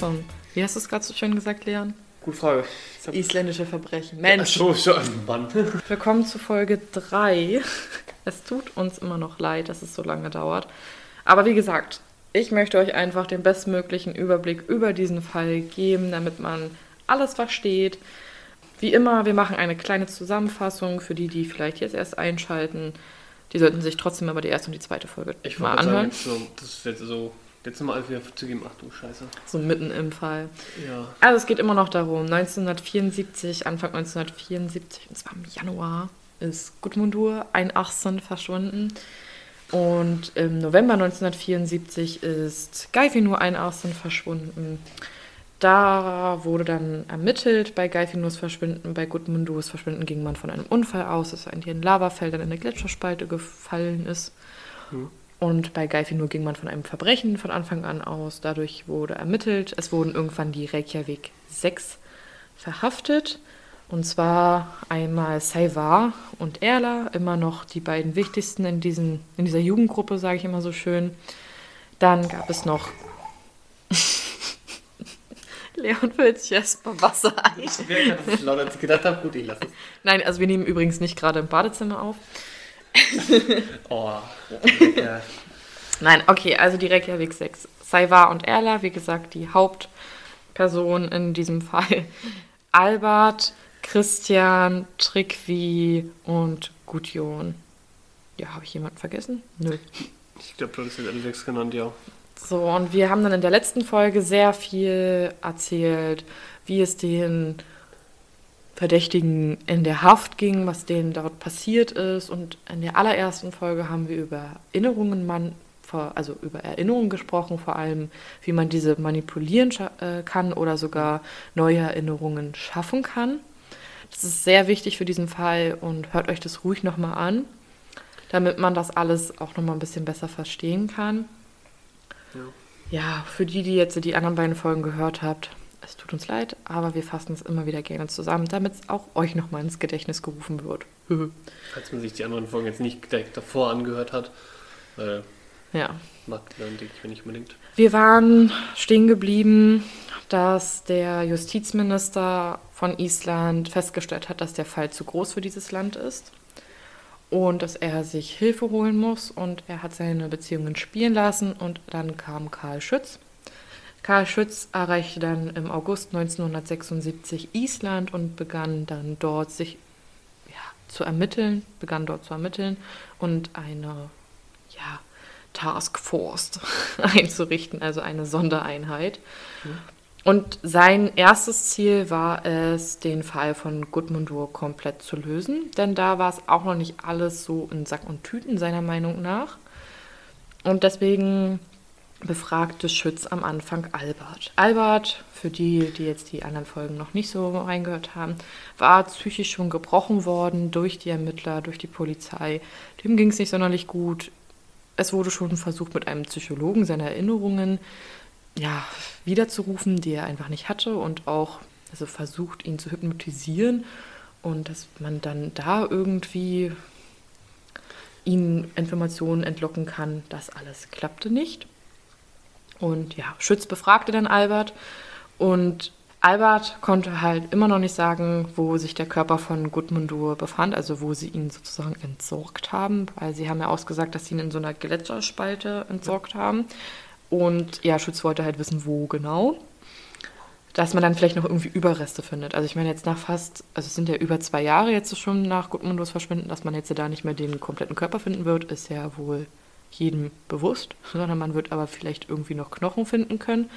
zum, wie hast du es gerade so schön gesagt, Leon? Gute Frage. Isländische Verbrechen. Mensch. Ach so, schon, Mann. Willkommen zu Folge 3. Es tut uns immer noch leid, dass es so lange dauert. Aber wie gesagt, ich möchte euch einfach den bestmöglichen Überblick über diesen Fall geben, damit man alles versteht. Wie immer, wir machen eine kleine Zusammenfassung für die, die vielleicht jetzt erst einschalten. Die sollten sich trotzdem aber die erste und die zweite Folge Ich mal anhören. sagen, so, das wird so. Jetzt nochmal wieder zugeben. Ach du Scheiße. So mitten im Fall. Ja. Also es geht immer noch darum, 1974, Anfang 1974, und zwar im Januar, ist Gudmundur ein Achsen verschwunden. Und im November 1974 ist Geifinur ein Achsen verschwunden. Da wurde dann ermittelt bei Geifinurs Verschwinden, bei Gudmundurs Verschwinden ging man von einem Unfall aus, dass er in den Lavafeldern in eine Gletscherspalte gefallen ist. Und bei Geifinur ging man von einem Verbrechen von Anfang an aus. Dadurch wurde ermittelt. Es wurden irgendwann die Reykjavik 6 verhaftet. Und zwar einmal Saivar und Erla, immer noch die beiden wichtigsten in, diesen, in dieser Jugendgruppe, sage ich immer so schön. Dann gab es noch. Leon füllt sich erstmal Wasser ein. Ich merke, dass ich lauter als ich gedacht habe. Gut, ich lasse es. Nein, also wir nehmen übrigens nicht gerade im Badezimmer auf. Oh. Ja. Nein, okay, also die Reykjavik 6. Saivar und Erla, wie gesagt, die Hauptpersonen in diesem Fall. Albert, Christian, Trikvi und Gudjon. Ja, habe ich jemanden vergessen? Nö. Ich glaube, du hast jetzt alle sechs genannt, ja. So, und wir haben dann in der letzten Folge sehr viel erzählt, wie es den Verdächtigen in der Haft ging, was denen dort passiert ist. Und in der allerersten Folge haben wir über Erinnerungen, man, also über Erinnerungen gesprochen, vor allem, wie man diese manipulieren äh, kann oder sogar neue Erinnerungen schaffen kann. Das ist sehr wichtig für diesen Fall und hört euch das ruhig nochmal an, damit man das alles auch nochmal ein bisschen besser verstehen kann. Ja. Ja, für die, die jetzt die anderen beiden Folgen gehört habt, es tut uns leid, aber wir fassen es immer wieder gerne zusammen, damit es auch euch nochmal ins Gedächtnis gerufen wird. Falls man sich die anderen Folgen jetzt nicht direkt davor angehört hat. Weil ja. mag man, denke ich, mir nicht unbedingt. Wir waren stehen geblieben, dass der Justizminister von Island festgestellt hat, dass der Fall zu groß für dieses Land ist und dass er sich Hilfe holen muss und er hat seine Beziehungen spielen lassen und dann kam Karl Schütz. Karl Schütz erreichte dann im August 1976 Island und begann dann dort sich ja, zu ermitteln, begann dort zu ermitteln und eine ja, Task Force einzurichten, also eine Sondereinheit. Und sein erstes Ziel war es, den Fall von Gudmundur komplett zu lösen, denn da war es auch noch nicht alles so in Sack und Tüten, seiner Meinung nach. Und deswegen befragte Schütz am Anfang Albert. Albert, für die, die jetzt die anderen Folgen noch nicht so reingehört haben, war psychisch schon gebrochen worden durch die Ermittler, durch die Polizei. Dem ging es nicht sonderlich gut. Es wurde schon versucht, mit einem Psychologen seine Erinnerungen ja, wiederzurufen, die er einfach nicht hatte und auch also versucht, ihn zu hypnotisieren und dass man dann da irgendwie ihn Informationen entlocken kann. Das alles klappte nicht. Und ja, Schütz befragte dann Albert und Albert konnte halt immer noch nicht sagen, wo sich der Körper von Gudmundur befand, also wo sie ihn sozusagen entsorgt haben, weil sie haben ja ausgesagt, dass sie ihn in so einer Gletscherspalte entsorgt haben. Und ja, Schütz wollte halt wissen, wo genau. Dass man dann vielleicht noch irgendwie Überreste findet. Also ich meine jetzt nach fast, also es sind ja über zwei Jahre jetzt schon nach Gudmundurs Verschwinden, dass man jetzt da nicht mehr den kompletten Körper finden wird, ist ja wohl jedem bewusst, sondern man wird aber vielleicht irgendwie noch Knochen finden können.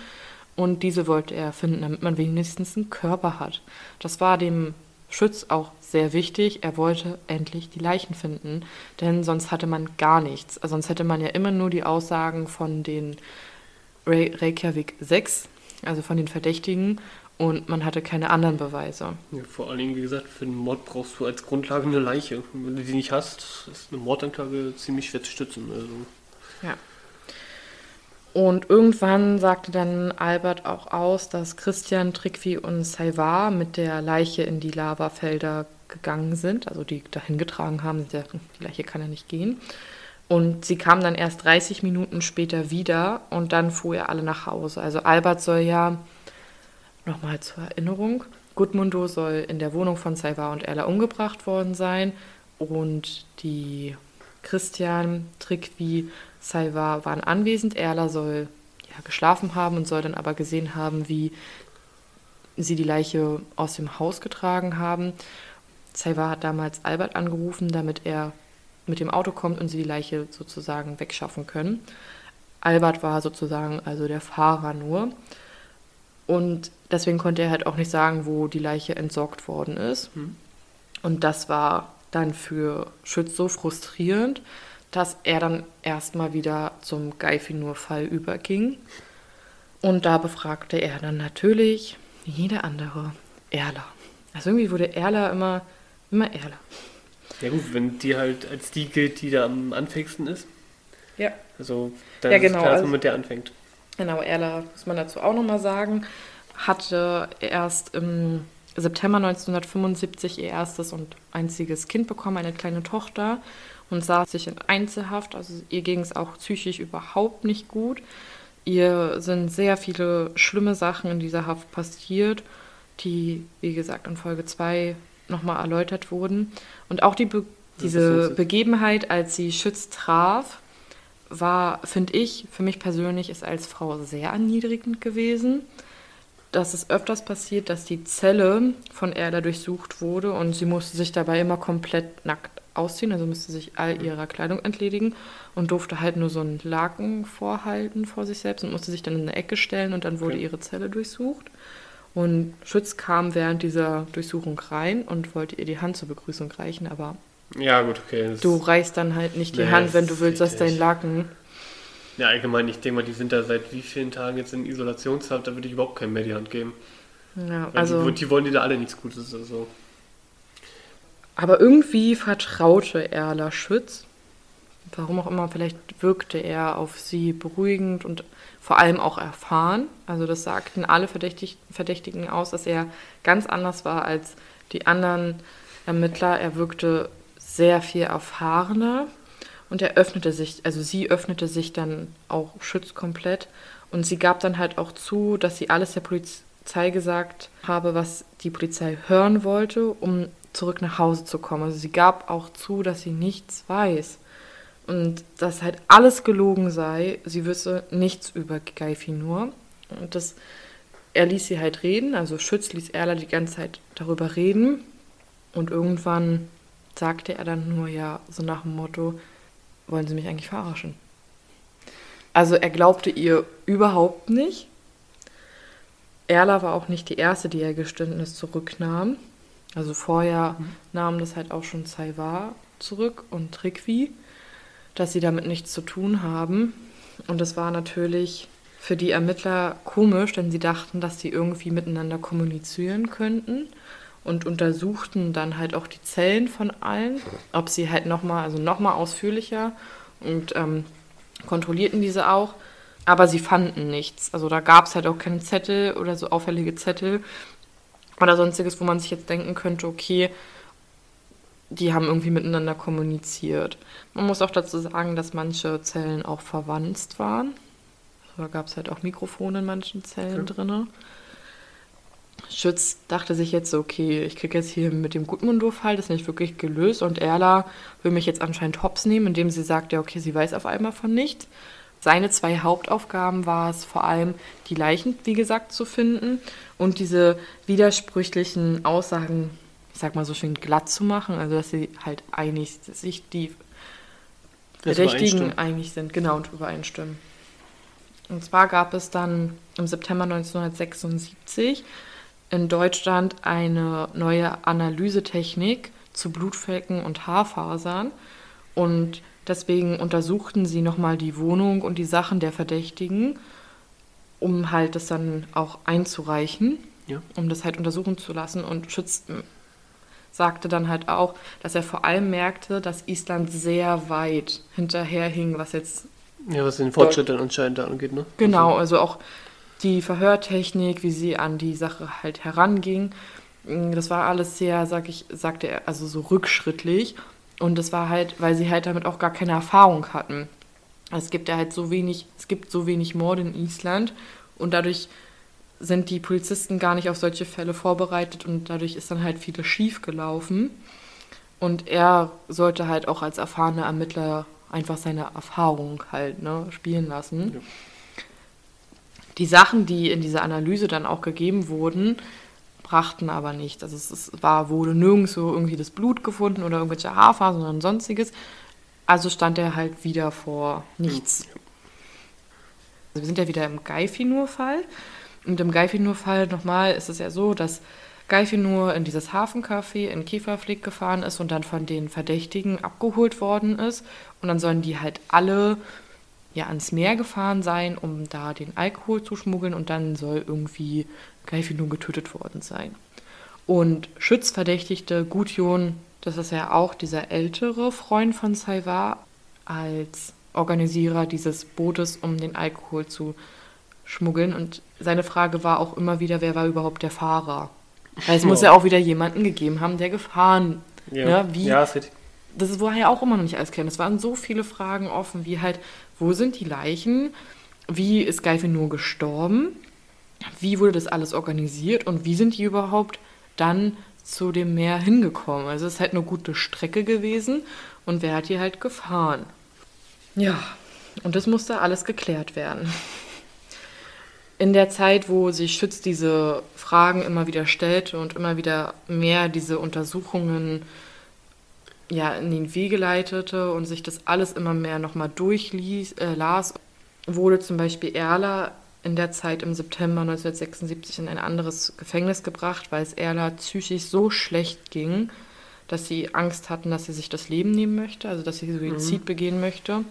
Und diese wollte er finden, damit man wenigstens einen Körper hat. Das war dem Schütz auch sehr wichtig. Er wollte endlich die Leichen finden, denn sonst hatte man gar nichts. Also sonst hätte man ja immer nur die Aussagen von den Re Reykjavik 6, also von den Verdächtigen, und man hatte keine anderen Beweise. Ja, vor allen Dingen, wie gesagt, für einen Mord brauchst du als Grundlage eine Leiche. Und wenn du die nicht hast, ist eine Mordanklage ziemlich schwer zu stützen. Also, Ja. Und irgendwann sagte dann Albert auch aus, dass Christian, Trikvi und Saivar mit der Leiche in die Lavafelder gegangen sind, also die dahin getragen haben. Die Leiche kann ja nicht gehen. Und sie kam dann erst 30 Minuten später wieder und dann fuhr er alle nach Hause. Also Albert soll ja, nochmal zur Erinnerung, Gudmundo soll in der Wohnung von Saiva und Erla umgebracht worden sein und die Christian, Trickwi, Saiva waren anwesend. Erla soll ja, geschlafen haben und soll dann aber gesehen haben, wie sie die Leiche aus dem Haus getragen haben. Saiva hat damals Albert angerufen, damit er mit dem Auto kommt und sie die Leiche sozusagen wegschaffen können. Albert war sozusagen also der Fahrer nur. Und deswegen konnte er halt auch nicht sagen, wo die Leiche entsorgt worden ist. Hm. Und das war dann für Schütz so frustrierend, dass er dann erstmal wieder zum Geifinur-Fall überging. Und da befragte er dann natürlich wie jeder andere Erla. Also irgendwie wurde Erla immer, immer Erla. Ja gut, wenn die halt als die gilt, die da am anfängsten ist. Ja. Also dann ja, genau, ist klar, dass also, man mit der anfängt. Genau, Erla, muss man dazu auch nochmal sagen, hatte erst im September 1975 ihr erstes und einziges Kind bekommen, eine kleine Tochter, und saß sich in Einzelhaft. Also ihr ging es auch psychisch überhaupt nicht gut. Ihr sind sehr viele schlimme Sachen in dieser Haft passiert, die, wie gesagt, in Folge 2 nochmal erläutert wurden. Und auch die Be diese Begebenheit, als sie Schütz traf, war, finde ich, für mich persönlich ist als Frau sehr erniedrigend gewesen. Dass es öfters passiert, dass die Zelle von Erda durchsucht wurde und sie musste sich dabei immer komplett nackt ausziehen, also musste sich all ihrer Kleidung entledigen und durfte halt nur so einen Laken vorhalten vor sich selbst und musste sich dann in eine Ecke stellen und dann wurde okay. ihre Zelle durchsucht. Und Schütz kam während dieser Durchsuchung rein und wollte ihr die Hand zur Begrüßung reichen, aber ja, gut, okay. Du reichst dann halt nicht die nee, Hand, wenn du willst, dass dein Laken. Ja, allgemein, ich denke mal, die sind da seit wie vielen Tagen jetzt in Isolationshaft, da würde ich überhaupt keinem mehr die Hand geben. Ja, also. Die, die, wollen dir da alle nichts Gutes. Also. Aber irgendwie vertraute Erla Schütz. Warum auch immer, vielleicht wirkte er auf sie beruhigend und vor allem auch erfahren. Also das sagten alle Verdächtig Verdächtigen aus, dass er ganz anders war als die anderen Ermittler. Er wirkte sehr viel erfahrener und er öffnete sich, also sie öffnete sich dann auch Schütz komplett und sie gab dann halt auch zu, dass sie alles der Polizei gesagt habe, was die Polizei hören wollte, um zurück nach Hause zu kommen. Also sie gab auch zu, dass sie nichts weiß und dass halt alles gelogen sei. Sie wüsste nichts über Geifi nur. Und das, er ließ sie halt reden, also Schütz ließ Erla die ganze Zeit darüber reden. Und irgendwann sagte er dann nur ja, so nach dem Motto, wollen Sie mich eigentlich verarschen? Also er glaubte ihr überhaupt nicht. Erla war auch nicht die erste, die ihr Geständnis zurücknahm. Also vorher mhm. nahm das halt auch schon Saivar zurück und Trikwi, dass sie damit nichts zu tun haben. Und es war natürlich für die Ermittler komisch, denn sie dachten, dass sie irgendwie miteinander kommunizieren könnten und untersuchten dann halt auch die Zellen von allen, ob sie halt nochmal, also nochmal ausführlicher und ähm, kontrollierten diese auch. Aber sie fanden nichts. Also da gab es halt auch keine Zettel oder so auffällige Zettel, oder sonstiges, wo man sich jetzt denken könnte, okay, die haben irgendwie miteinander kommuniziert. Man muss auch dazu sagen, dass manche Zellen auch verwandt waren. Da gab es halt auch Mikrofone in manchen Zellen okay. drin. Schütz dachte sich jetzt so, okay, ich kriege jetzt hier mit dem Gudmundur-Fall das nicht wirklich gelöst und Erla will mich jetzt anscheinend hops nehmen, indem sie sagt, ja, okay, sie weiß auf einmal von nichts. Seine zwei Hauptaufgaben war es vor allem, die Leichen, wie gesagt, zu finden und diese widersprüchlichen Aussagen, ich sag mal so schön glatt zu machen, also dass sie halt einig sich die Verdächtigen einig sind, genau, und übereinstimmen. Und zwar gab es dann im September 1976 in Deutschland eine neue Analysetechnik zu Blutflecken und Haarfasern und Deswegen untersuchten sie nochmal die Wohnung und die Sachen der Verdächtigen, um halt das dann auch einzureichen, ja. um das halt untersuchen zu lassen. Und Schütz sagte dann halt auch, dass er vor allem merkte, dass Island sehr weit hinterherhing, was jetzt. Ja, was den Fortschritt dann anscheinend angeht, ne? Genau, also auch die Verhörtechnik, wie sie an die Sache halt heranging. Das war alles sehr, sag ich, sagte er, also so rückschrittlich. Und das war halt, weil sie halt damit auch gar keine Erfahrung hatten. Es gibt ja halt so wenig, es gibt so wenig Morde in Island und dadurch sind die Polizisten gar nicht auf solche Fälle vorbereitet und dadurch ist dann halt vieles schief gelaufen. Und er sollte halt auch als erfahrener Ermittler einfach seine Erfahrung halt ne, spielen lassen. Ja. Die Sachen, die in dieser Analyse dann auch gegeben wurden, brachten aber nichts. Also es, es war, wurde nirgendwo irgendwie das Blut gefunden oder irgendwelche Haarfasern oder sonstiges. Also stand er halt wieder vor nichts. Also wir sind ja wieder im Geifinur-Fall. Und im Geifinur-Fall nochmal ist es ja so, dass Geifinur in dieses Hafencafé in Kieferfleck gefahren ist und dann von den Verdächtigen abgeholt worden ist. Und dann sollen die halt alle ja ans Meer gefahren sein, um da den Alkohol zu schmuggeln und dann soll irgendwie Geifinur getötet worden sein. Und Schützverdächtigte Gudjon, das ist ja auch dieser ältere Freund von Saivar, als Organisierer dieses Bootes, um den Alkohol zu schmuggeln. Und seine Frage war auch immer wieder, wer war überhaupt der Fahrer? Weil es oh. muss ja auch wieder jemanden gegeben haben, der gefahren. Ja, ne? Wie, ja das, das war ja auch immer noch nicht alles klar. Es waren so viele Fragen offen, wie halt, wo sind die Leichen? Wie ist Geife nur gestorben? Wie wurde das alles organisiert und wie sind die überhaupt dann zu dem Meer hingekommen? Also es ist halt eine gute Strecke gewesen und wer hat die halt gefahren? Ja, und das musste alles geklärt werden in der Zeit, wo sich Schütz diese Fragen immer wieder stellte und immer wieder mehr diese Untersuchungen ja, in den Wege leitete und sich das alles immer mehr nochmal durchlas, äh, wurde zum Beispiel Erla in der Zeit im September 1976 in ein anderes Gefängnis gebracht, weil es Erla psychisch so schlecht ging, dass sie Angst hatten, dass sie sich das Leben nehmen möchte, also dass sie Suizid mhm. begehen möchte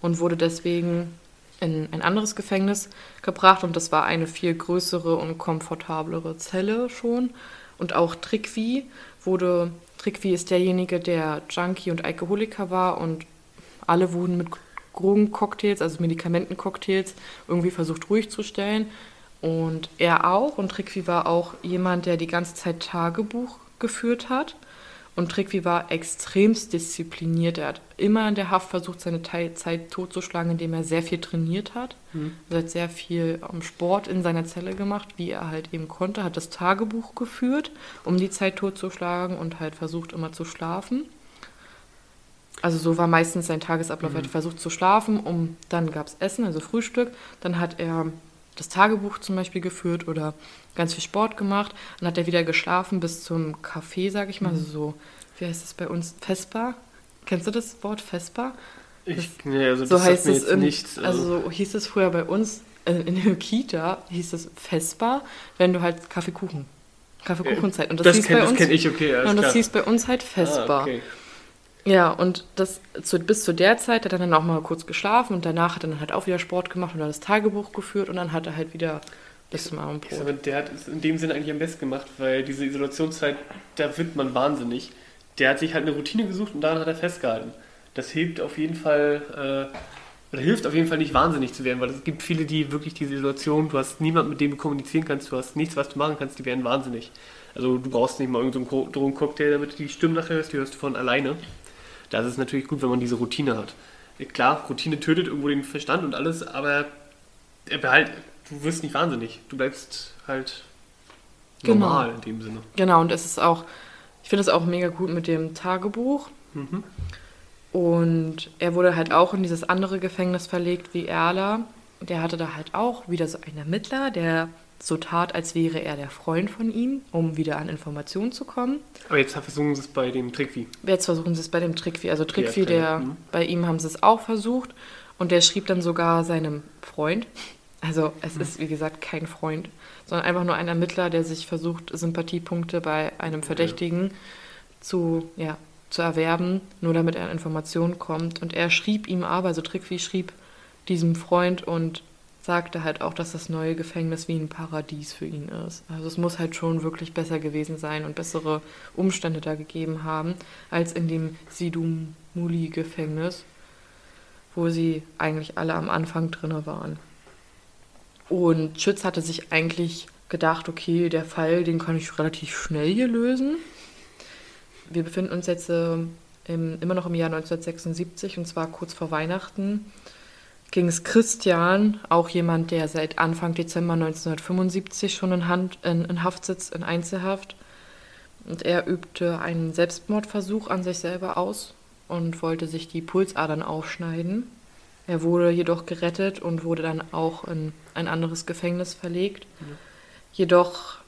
und wurde deswegen in ein anderes Gefängnis gebracht und das war eine viel größere und komfortablere Zelle schon. Und auch Trickvi wurde, Trickvi ist derjenige, der Junkie und Alkoholiker war und alle wurden mit Drogencocktails, also Medikamentencocktails, irgendwie versucht ruhig zu stellen. Und er auch. Und Trickvi war auch jemand, der die ganze Zeit Tagebuch geführt hat. Und Trickvi war extremst diszipliniert. Er hat immer in der Haft versucht, seine Zeit totzuschlagen, indem er sehr viel trainiert hat. Mhm. Er hat sehr viel Sport in seiner Zelle gemacht, wie er halt eben konnte. Hat das Tagebuch geführt, um die Zeit totzuschlagen und halt versucht immer zu schlafen. Also so war meistens sein Tagesablauf. Mhm. Er hat versucht zu schlafen, um dann gab es Essen, also Frühstück. Dann hat er das Tagebuch zum Beispiel geführt oder ganz viel Sport gemacht. Dann hat er wieder geschlafen bis zum Kaffee, sag ich mal. Mhm. Also so, wie heißt das bei uns? Vespa? Kennst du das Wort Vespa? Ich, nee, also so heißt es in, nichts. Also. also so hieß es früher bei uns äh, in der Kita, hieß es Vespa, wenn du halt Kaffeekuchen. Kaffeekuchenzeit. Und das, das kenne kenn ich, okay. Und das klar. hieß bei uns halt Vespa. Ah, okay. Ja, und das zu, bis zu der Zeit hat er dann auch mal kurz geschlafen und danach hat er dann halt auch wieder Sport gemacht und dann das Tagebuch geführt und dann hat er halt wieder bis zum Abendbrot. Aber der hat es in dem Sinne eigentlich am besten gemacht, weil diese Isolationszeit, da wird man wahnsinnig. Der hat sich halt eine Routine gesucht und daran hat er festgehalten. Das hilft auf jeden Fall, äh, oder hilft auf jeden Fall nicht wahnsinnig zu werden, weil es gibt viele, die wirklich diese Isolation, du hast niemanden, mit dem du kommunizieren kannst, du hast nichts, was du machen kannst, die werden wahnsinnig. Also du brauchst nicht mal irgendeinen so Drogencocktail, damit du die Stimmen nachher hörst, die hörst du von alleine. Da ist es natürlich gut, wenn man diese Routine hat. Klar, Routine tötet irgendwo den Verstand und alles, aber er behalt, du wirst nicht wahnsinnig. Du bleibst halt genau. normal in dem Sinne. Genau, und es ist auch, ich finde es auch mega gut mit dem Tagebuch. Mhm. Und er wurde halt auch in dieses andere Gefängnis verlegt wie Erla. Der hatte da halt auch wieder so einen Ermittler, der so tat, als wäre er der Freund von ihm, um wieder an Informationen zu kommen. Aber jetzt versuchen sie es bei dem Trickvi. Jetzt versuchen sie es bei dem Trickvi. Also Trickvi, ja, der, mhm. bei ihm haben sie es auch versucht. Und der schrieb dann sogar seinem Freund, also es mhm. ist wie gesagt kein Freund, sondern einfach nur ein Ermittler, der sich versucht, Sympathiepunkte bei einem Verdächtigen ja. zu, ja, zu erwerben, nur damit er an Informationen kommt. Und er schrieb ihm aber, also Trickvi schrieb diesem Freund und sagte halt auch, dass das neue Gefängnis wie ein Paradies für ihn ist. Also es muss halt schon wirklich besser gewesen sein und bessere Umstände da gegeben haben, als in dem Sidumuli-Gefängnis, wo sie eigentlich alle am Anfang drinne waren. Und Schütz hatte sich eigentlich gedacht, okay, der Fall, den kann ich relativ schnell hier lösen. Wir befinden uns jetzt äh, im, immer noch im Jahr 1976 und zwar kurz vor Weihnachten ging es Christian, auch jemand, der seit Anfang Dezember 1975 schon in, Hand, in, in Haft sitzt, in Einzelhaft. Und er übte einen Selbstmordversuch an sich selber aus und wollte sich die Pulsadern aufschneiden. Er wurde jedoch gerettet und wurde dann auch in ein anderes Gefängnis verlegt. Mhm. Jedoch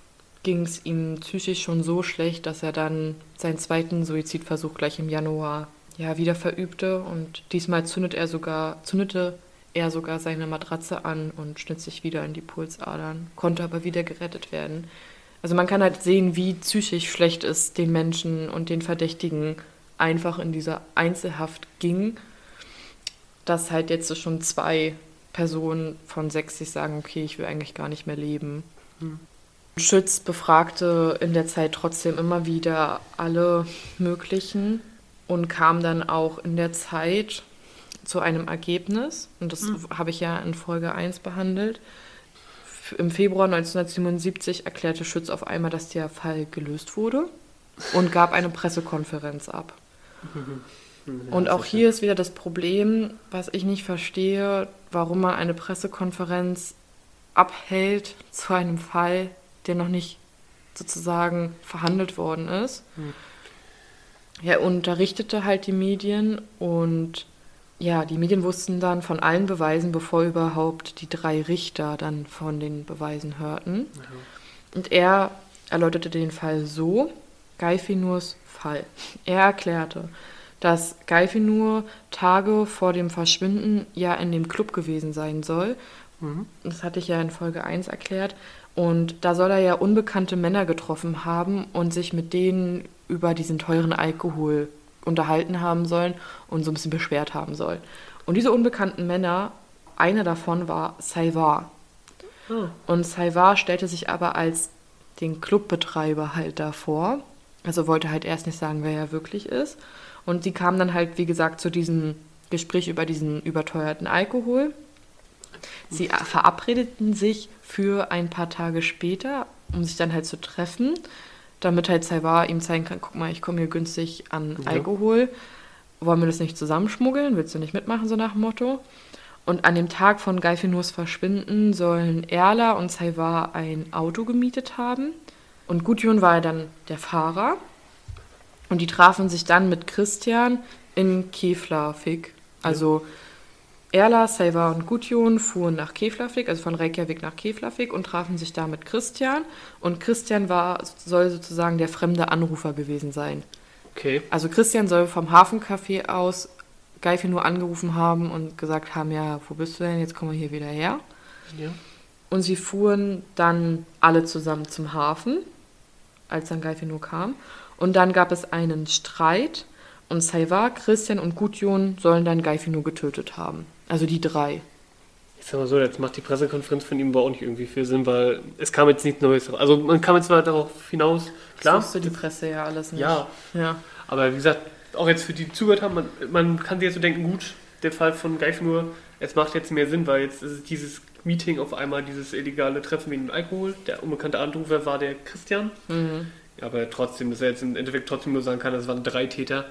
ging es ihm psychisch schon so schlecht, dass er dann seinen zweiten Suizidversuch gleich im Januar ja, wieder verübte und diesmal zündet er sogar, zündete er sogar seine Matratze an und schnitt sich wieder in die Pulsadern, konnte aber wieder gerettet werden. Also man kann halt sehen, wie psychisch schlecht es den Menschen und den Verdächtigen einfach in dieser Einzelhaft ging, dass halt jetzt schon zwei Personen von sechs sich sagen, okay, ich will eigentlich gar nicht mehr leben. Hm. Schütz befragte in der Zeit trotzdem immer wieder alle möglichen und kam dann auch in der Zeit zu einem Ergebnis. Und das mhm. habe ich ja in Folge 1 behandelt. Im Februar 1977 erklärte Schütz auf einmal, dass der Fall gelöst wurde und gab eine Pressekonferenz ab. Mhm. und auch hier ist wieder das Problem, was ich nicht verstehe, warum man eine Pressekonferenz abhält zu einem Fall, der noch nicht sozusagen verhandelt worden ist. Mhm. Er unterrichtete halt die Medien und ja, die Medien wussten dann von allen Beweisen, bevor überhaupt die drei Richter dann von den Beweisen hörten. Ja. Und er erläuterte den Fall so, Geifinurs Fall. Er erklärte, dass Geifinur Tage vor dem Verschwinden ja in dem Club gewesen sein soll. Mhm. Das hatte ich ja in Folge 1 erklärt. Und da soll er ja unbekannte Männer getroffen haben und sich mit denen über diesen teuren Alkohol unterhalten haben sollen und so ein bisschen beschwert haben sollen. Und diese unbekannten Männer, einer davon war Saivar. Oh. Und Saivar stellte sich aber als den Clubbetreiber halt davor. Also wollte halt erst nicht sagen, wer er wirklich ist. Und sie kamen dann halt, wie gesagt, zu diesem Gespräch über diesen überteuerten Alkohol. Sie verabredeten sich für ein paar Tage später, um sich dann halt zu treffen damit halt Saivar ihm zeigen kann, guck mal, ich komme hier günstig an ja. Alkohol. Wollen wir das nicht zusammenschmuggeln? Willst du nicht mitmachen, so nach dem Motto? Und an dem Tag von Geifinurs Verschwinden sollen Erla und Saivar ein Auto gemietet haben. Und Gudjon war dann der Fahrer. Und die trafen sich dann mit Christian in Keflavik. Also ja. Erla, Seiva und Gudjon fuhren nach Keflavik, also von Reykjavik nach Keflavik und trafen sich da mit Christian. Und Christian war, soll sozusagen der fremde Anrufer gewesen sein. Okay. Also Christian soll vom Hafencafé aus Geifi nur angerufen haben und gesagt haben, ja, wo bist du denn? Jetzt kommen wir hier wieder her. Ja. Und sie fuhren dann alle zusammen zum Hafen, als dann Geifi nur kam. Und dann gab es einen Streit und Saiva, Christian und Gudjon sollen dann Geifi nur getötet haben. Also die drei. Ich sag mal so, jetzt macht die Pressekonferenz von ihm aber auch nicht irgendwie viel Sinn, weil es kam jetzt nichts Neues. Also man kam jetzt mal darauf hinaus, klar. Das wusste die Presse ja alles nicht. Ja. ja. Aber wie gesagt, auch jetzt für die, die zugehört haben, man, man kann sich jetzt so denken, gut, der Fall von Geifnur, es macht jetzt mehr Sinn, weil jetzt ist dieses Meeting auf einmal, dieses illegale Treffen wegen Alkohol. Der unbekannte Anrufer war der Christian. Mhm. Aber trotzdem, dass er jetzt im Endeffekt trotzdem nur sagen kann, es waren drei Täter.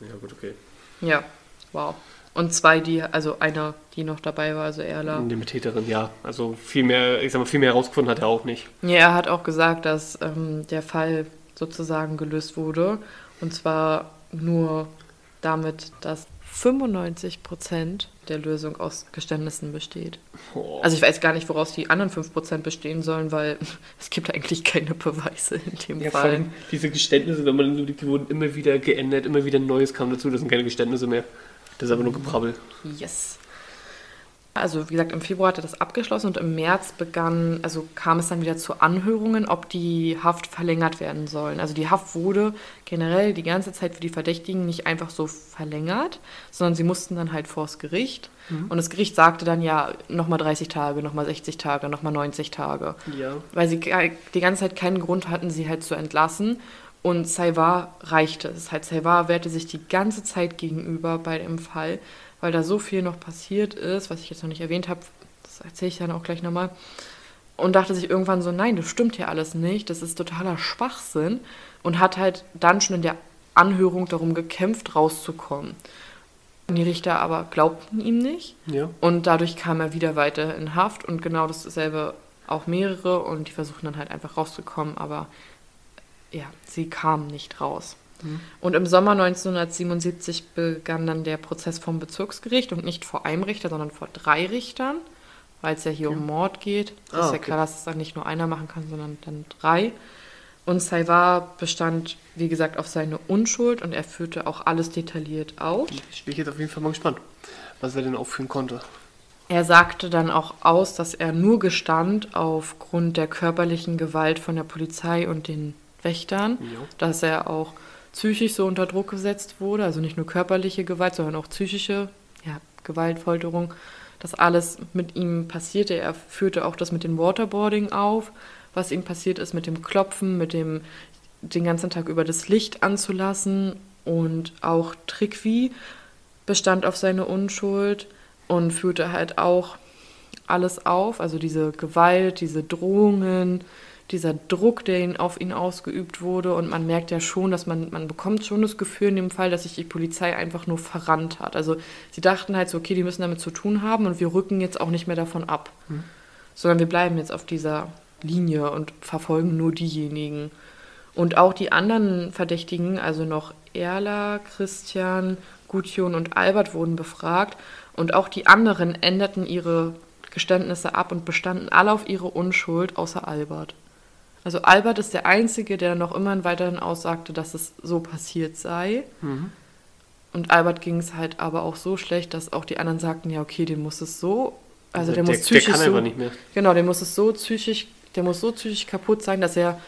Ja, gut, okay. Ja, wow. Und zwei, die, also einer, die noch dabei war, also Erla. Die Mittäterin, ja. Also viel mehr, ich sag mal, viel mehr herausgefunden hat er auch nicht. Ja, er hat auch gesagt, dass ähm, der Fall sozusagen gelöst wurde. Und zwar nur damit, dass 95 Prozent der Lösung aus Geständnissen besteht. Oh. Also ich weiß gar nicht, woraus die anderen 5 Prozent bestehen sollen, weil es gibt eigentlich keine Beweise in dem ja, Fall. diese Geständnisse, wenn man die wurden immer wieder geändert, immer wieder Neues kam dazu, das sind keine Geständnisse mehr. Das ist aber nur Gebrabbel. Yes. Also wie gesagt, im Februar hat er das abgeschlossen und im März begann, also kam es dann wieder zu Anhörungen, ob die Haft verlängert werden sollen. Also die Haft wurde generell die ganze Zeit für die Verdächtigen nicht einfach so verlängert, sondern sie mussten dann halt vors Gericht. Mhm. Und das Gericht sagte dann ja nochmal 30 Tage, nochmal 60 Tage, nochmal 90 Tage. Ja. Weil sie die ganze Zeit keinen Grund hatten, sie halt zu entlassen. Und Saivar reichte es. Halt, Saivar wehrte sich die ganze Zeit gegenüber bei dem Fall, weil da so viel noch passiert ist, was ich jetzt noch nicht erwähnt habe. Das erzähle ich dann auch gleich nochmal. Und dachte sich irgendwann so, nein, das stimmt hier alles nicht, das ist totaler Schwachsinn. Und hat halt dann schon in der Anhörung darum gekämpft, rauszukommen. Die Richter aber glaubten ihm nicht. Ja. Und dadurch kam er wieder weiter in Haft und genau dasselbe auch mehrere und die versuchen dann halt einfach rauszukommen, aber ja, sie kamen nicht raus. Mhm. Und im Sommer 1977 begann dann der Prozess vom Bezirksgericht und nicht vor einem Richter, sondern vor drei Richtern, weil es ja hier Okay. um Mord geht. Es Ah, ist ja okay. klar, dass es dann nicht nur einer machen kann, sondern dann drei. Und Saivar bestand, wie gesagt, auf seine Unschuld und er führte auch alles detailliert aus. Ich bin jetzt auf jeden Fall mal gespannt, was er denn aufführen konnte. Er sagte dann auch aus, dass er nur gestand aufgrund der körperlichen Gewalt von der Polizei und den Wächtern, Ja. dass er auch psychisch so unter Druck gesetzt wurde, also nicht nur körperliche Gewalt, sondern auch psychische ja, Gewalt, Folterung, dass alles mit ihm passierte. Er führte auch das mit dem Waterboarding auf, was ihm passiert ist mit dem Klopfen, mit dem den ganzen Tag über das Licht anzulassen und auch Trickwie bestand auf seine Unschuld und führte halt auch alles auf, also diese Gewalt, diese Drohungen, dieser Druck, der ihn auf ihn ausgeübt wurde und man merkt ja schon, dass man man bekommt schon das Gefühl in dem Fall, dass sich die Polizei einfach nur verrannt hat. Also sie dachten halt so, okay, die müssen damit zu tun haben und wir rücken jetzt auch nicht mehr davon ab, sondern wir bleiben jetzt auf dieser Linie und verfolgen nur diejenigen. Und auch die anderen Verdächtigen, also noch Erla, Christian, Gudjon und Albert wurden befragt. Und auch die anderen änderten ihre Geständnisse ab und bestanden alle auf ihre Unschuld, außer Albert. Also Albert ist der Einzige, der noch immer weiterhin aussagte, dass es so passiert sei. Mhm. Und Albert ging es halt aber auch so schlecht, dass auch die anderen sagten, ja, okay, dem muss es so, also der, muss der psychisch kann so, einfach nicht mehr. Genau, der muss es so psychisch, der muss so psychisch kaputt sein, dass er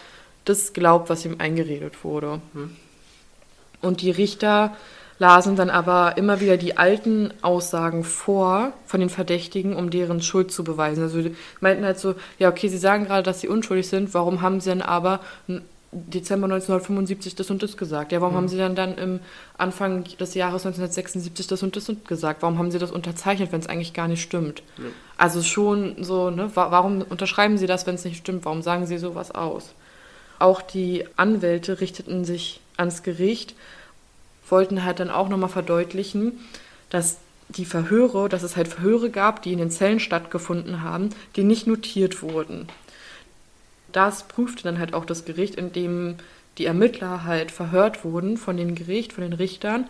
das glaubt, was ihm eingeredet wurde. Hm. Und die Richter lasen dann aber immer wieder die alten Aussagen vor von den Verdächtigen, um deren Schuld zu beweisen. Also die meinten halt so, ja, okay, sie sagen gerade, dass sie unschuldig sind, warum haben sie denn aber im Dezember 1975 das und das gesagt? Ja, warum Mhm. haben sie dann dann im Anfang des Jahres 1976 das und das und gesagt? Warum haben sie das unterzeichnet, wenn es eigentlich gar nicht stimmt? Ja. Also schon so, ne, wa warum unterschreiben sie das, wenn es nicht stimmt? Warum sagen sie sowas aus? Auch die Anwälte richteten sich ans Gericht, wollten halt dann auch nochmal verdeutlichen, dass die Verhöre, dass es halt Verhöre gab, die in den Zellen stattgefunden haben, die nicht notiert wurden. Das prüfte dann halt auch das Gericht, indem die Ermittler halt verhört wurden von dem Gericht, von den Richtern.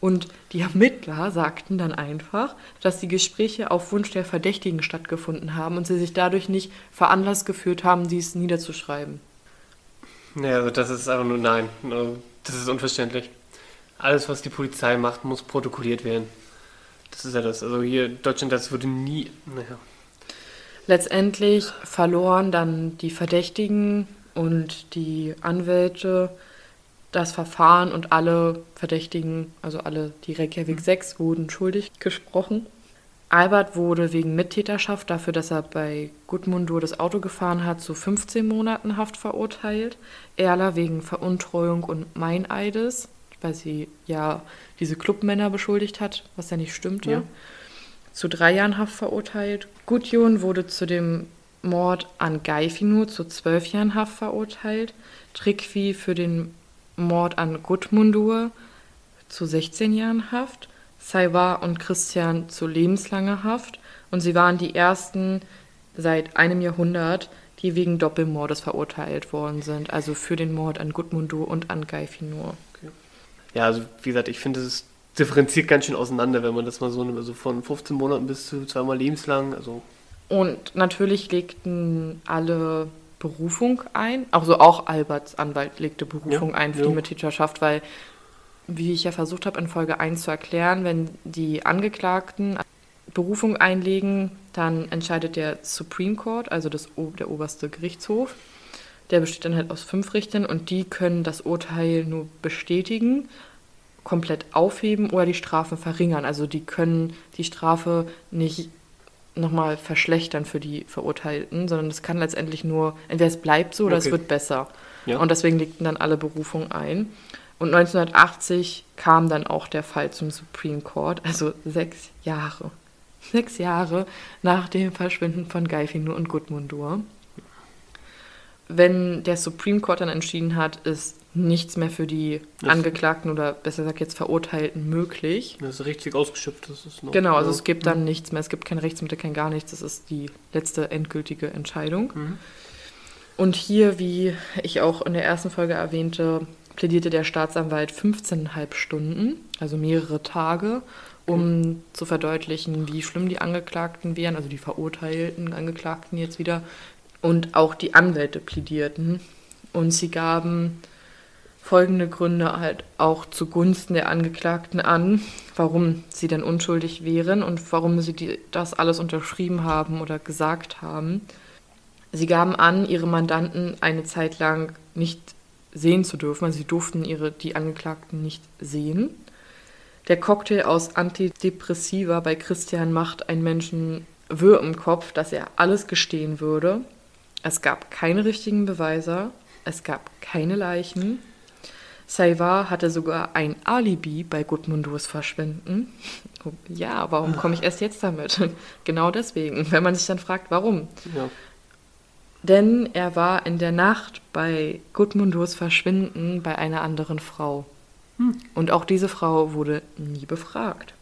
Und die Ermittler sagten dann einfach, dass die Gespräche auf Wunsch der Verdächtigen stattgefunden haben und sie sich dadurch nicht veranlasst gefühlt haben, dies niederzuschreiben. Ja, also das ist einfach nur nein. Also Das ist unverständlich. Alles, was die Polizei macht, muss protokolliert werden. Das ist ja das. Also hier in Deutschland, das würde nie. Naja. Letztendlich verloren dann die Verdächtigen und die Anwälte das Verfahren und alle Verdächtigen, also alle die Reykjavik 6, wurden schuldig gesprochen. Albert wurde wegen Mittäterschaft dafür, dass er bei Gudmundur das Auto gefahren hat, zu 15 Monaten Haft verurteilt. Erla wegen Veruntreuung und Meineides, weil sie ja diese Clubmänner beschuldigt hat, was ja nicht stimmte. Ja. Zu drei Jahren Haft verurteilt. Gudjon wurde zu dem Mord an Geifinur zu zwölf Jahren Haft verurteilt. Trickvi für den Mord an Gudmundur zu 16 Jahren Haft. Saivar und Christian zu lebenslanger Haft. Und sie waren die ersten seit einem Jahrhundert, die wegen Doppelmordes verurteilt worden sind. Also für den Mord an Gudmundur und an Geifinur. Ja, also wie gesagt, ich finde, es differenziert ganz schön auseinander, wenn man das mal so nimmt. Also von 15 Monaten bis zu zweimal lebenslang. Also Und natürlich legten alle Berufung ein. Also auch Alberts Anwalt legte Berufung Ja, ein für ja. die Mittäterschaft, weil, wie ich ja versucht habe, in Folge 1 zu erklären, wenn die Angeklagten Berufung einlegen, dann entscheidet der Supreme Court, also das, der oberste Gerichtshof. Der besteht dann halt aus fünf Richtern und die können das Urteil nur bestätigen, komplett aufheben oder die Strafen verringern. Also die können die Strafe nicht nochmal verschlechtern für die Verurteilten, sondern es kann letztendlich nur, entweder es bleibt so oder es Okay. wird besser. Ja. Und deswegen legten dann alle Berufungen ein. Und 1980 kam dann auch der Fall zum Supreme Court, also sechs Jahre. Sechs Jahre nach dem Verschwinden von Geifinu und Gudmundur. Wenn der Supreme Court dann entschieden hat, ist nichts mehr für die Das- Angeklagten oder besser gesagt jetzt Verurteilten möglich. Das ist richtig ausgeschöpft. Das ist noch, Genau, also ja. es gibt dann nichts mehr, es gibt kein Rechtsmittel, kein gar nichts, das ist die letzte endgültige Entscheidung. Mhm. Und hier, wie ich auch in der ersten Folge erwähnte, plädierte der Staatsanwalt 15,5 Stunden, also mehrere Tage, um zu verdeutlichen, wie schlimm die Angeklagten wären, also die verurteilten Angeklagten jetzt wieder. Und auch die Anwälte plädierten. Und sie gaben folgende Gründe halt auch zugunsten der Angeklagten an, warum sie denn unschuldig wären und warum sie die, das alles unterschrieben haben oder gesagt haben. Sie gaben an, ihre Mandanten eine Zeit lang nicht sehen zu dürfen, also sie durften ihre, die Angeklagten nicht sehen. Der Cocktail aus Antidepressiva bei Christian macht einen Menschen wirr im Kopf, dass er alles gestehen würde. Es gab keine richtigen Beweise, es gab keine Leichen. Saivar hatte sogar ein Alibi bei Gudmundurs Verschwinden. Ja, warum komme ich erst jetzt damit? Genau deswegen, wenn man sich dann fragt, warum. Ja. Denn er war in der Nacht bei Gudmundurs Verschwinden bei einer anderen Frau. Und auch diese Frau wurde nie befragt.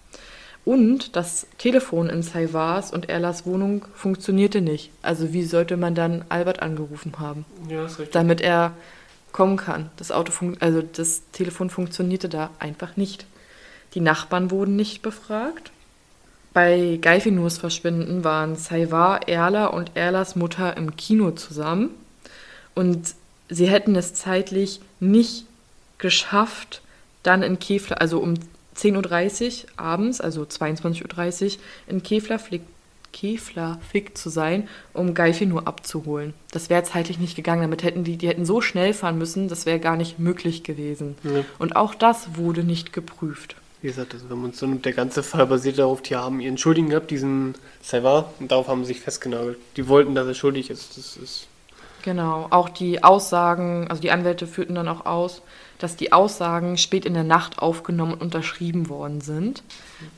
Und das Telefon in Saivars und Erlas Wohnung funktionierte nicht. Also wie sollte man dann Albert angerufen haben? ja, ist richtig. damit er kommen kann. Das Auto also das Telefon funktionierte da einfach nicht. Die Nachbarn wurden nicht befragt. Bei Geifinurs Verschwinden waren Saivar, Erla und Erlas Mutter im Kino zusammen und sie hätten es zeitlich nicht geschafft, dann in Kefler, also um 10.30 Uhr abends, also 22.30 Uhr, in Kefler-Flick Kefler-Fick zu sein, um Geifinur abzuholen. Das wäre zeitlich nicht gegangen. Damit hätten die, die hätten so schnell fahren müssen, das wäre gar nicht möglich gewesen. Ja. Und auch das wurde nicht geprüft. Wie gesagt, also wenn man so nimmt, der ganze Fall basiert darauf, die haben ihren Schuldigen gehabt, diesen Saivar, und darauf haben sie sich festgenagelt. Die wollten, dass er schuldig ist. Das ist Genau. Auch die Aussagen, also die Anwälte führten dann auch aus, dass die Aussagen spät in der Nacht aufgenommen und unterschrieben worden sind,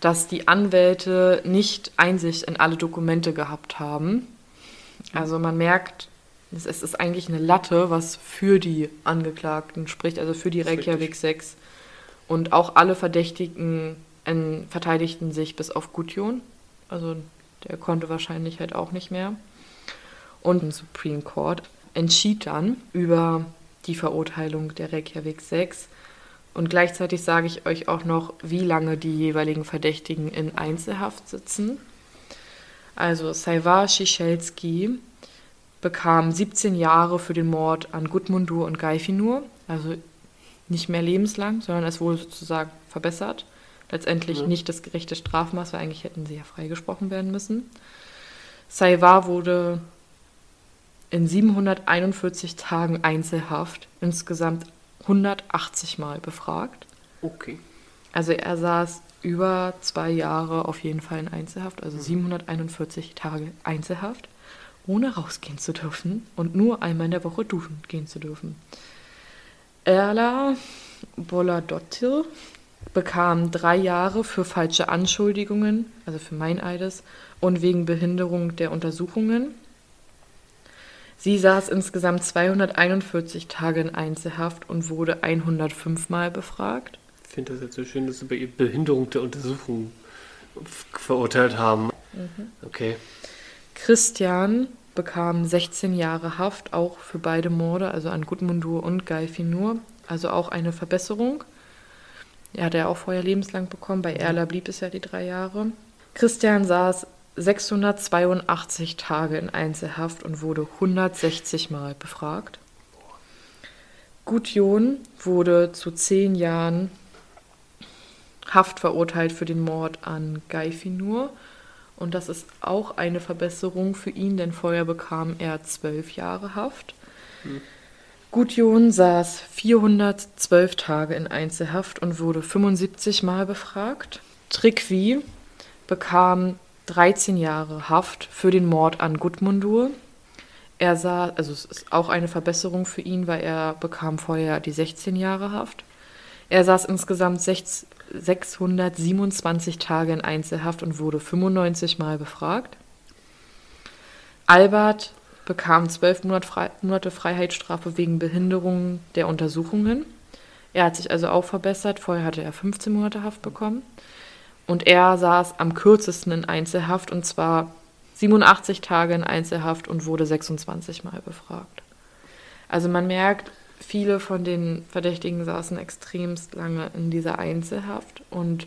dass die Anwälte nicht Einsicht in alle Dokumente gehabt haben. Also man merkt, es ist eigentlich eine Latte, was für die Angeklagten spricht, also für die Reykjavik 6. Und auch alle Verdächtigen verteidigten sich bis auf Gudjon. Also der konnte wahrscheinlich halt auch nicht mehr. Und ein Supreme Court entschied dann über die Verurteilung der Reykjavik 6. Und gleichzeitig sage ich euch auch noch, wie lange die jeweiligen Verdächtigen in Einzelhaft sitzen. Also Saivar Schichelski bekam 17 Jahre für den Mord an Gudmundur und Geifinur, also nicht mehr lebenslang, sondern es wurde sozusagen verbessert. Letztendlich Ja. nicht das gerechte Strafmaß, weil eigentlich hätten sie ja freigesprochen werden müssen. Saivar wurde in 741 Tagen Einzelhaft insgesamt 180 Mal befragt. okay. Also er saß über zwei Jahre auf jeden Fall in Einzelhaft, Mhm. also 741 Tage Einzelhaft, ohne rausgehen zu dürfen und nur einmal in der Woche duschen gehen zu dürfen. Erla Boladottir bekam drei Jahre für falsche Anschuldigungen, also für Meineides, und wegen Behinderung der Untersuchungen. Sie saß insgesamt 241 Tage in Einzelhaft und wurde 105 Mal befragt. Ich finde das jetzt so schön, dass sie bei ihr Behinderung der Untersuchung verurteilt haben. Okay. Christian bekam 16 Jahre Haft, auch für beide Morde, also an Gudmundur und Geifinur. Also auch eine Verbesserung. Er hat ja auch vorher lebenslang bekommen. Bei Erla blieb es ja die drei Jahre. Christian saß 682 Tage in Einzelhaft und wurde 160 Mal befragt. Gudjon wurde zu zehn Jahren Haft verurteilt für den Mord an Geifinur. Und das ist auch eine Verbesserung für ihn, denn vorher bekam er zwölf Jahre Haft. Gudjon saß 412 Tage in Einzelhaft und wurde 75 Mal befragt. Trikvi bekam 13 Jahre Haft für den Mord an Gudmundur. Er sah, also es ist auch eine Verbesserung für ihn, weil er bekam vorher die 16 Jahre Haft. Er saß insgesamt 6 627 Tage in Einzelhaft und wurde 95 Mal befragt. Albert bekam zwölf Monate Freiheitsstrafe wegen Behinderung der Untersuchungen. Er hat sich also auch verbessert. Vorher hatte er 15 Monate Haft bekommen. Und er saß am kürzesten in Einzelhaft und zwar 87 Tage in Einzelhaft und wurde 26 Mal befragt. Also man merkt, viele von den Verdächtigen saßen extremst lange in dieser Einzelhaft und